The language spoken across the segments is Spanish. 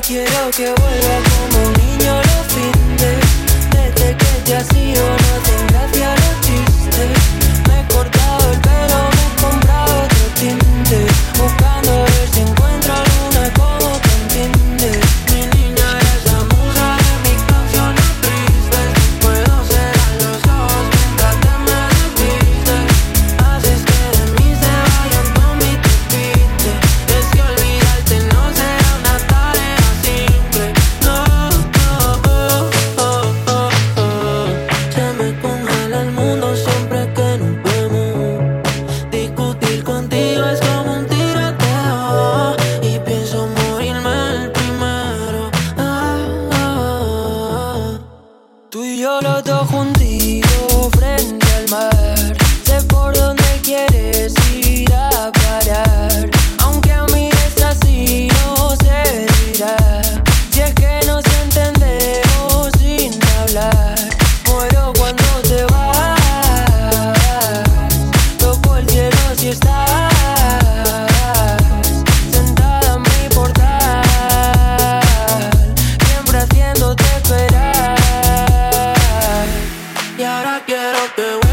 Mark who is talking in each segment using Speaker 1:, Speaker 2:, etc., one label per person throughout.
Speaker 1: quiero que vuelva como un niño lo pido. get up. the.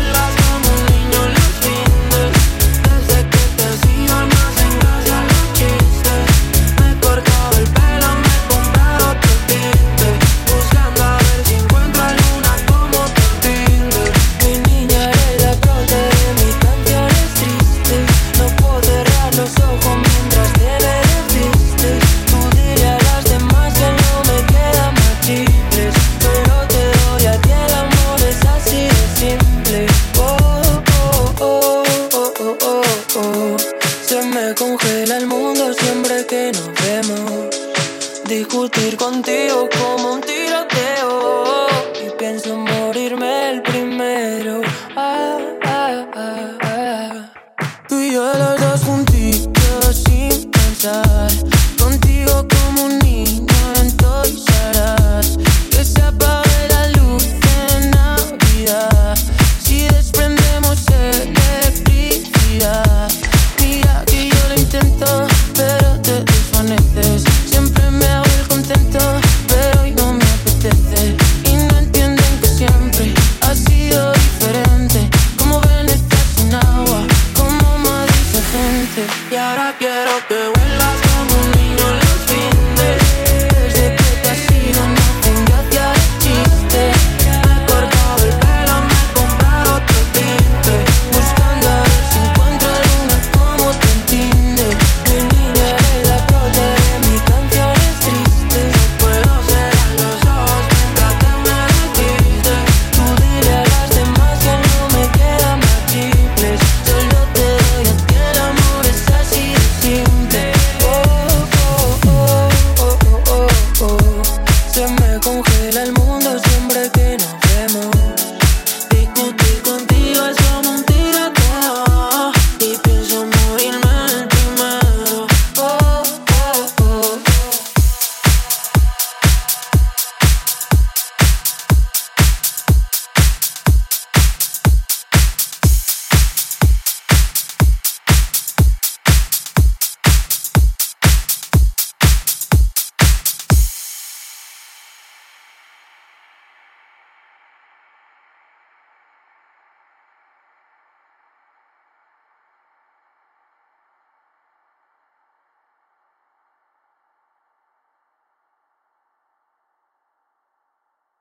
Speaker 1: Discutir contigo como un tiroteo. Y pienso en morirme el primero. Ah, ah, ah, Tú y yo los dos juntitos sin pensar. Contigo como un niño. something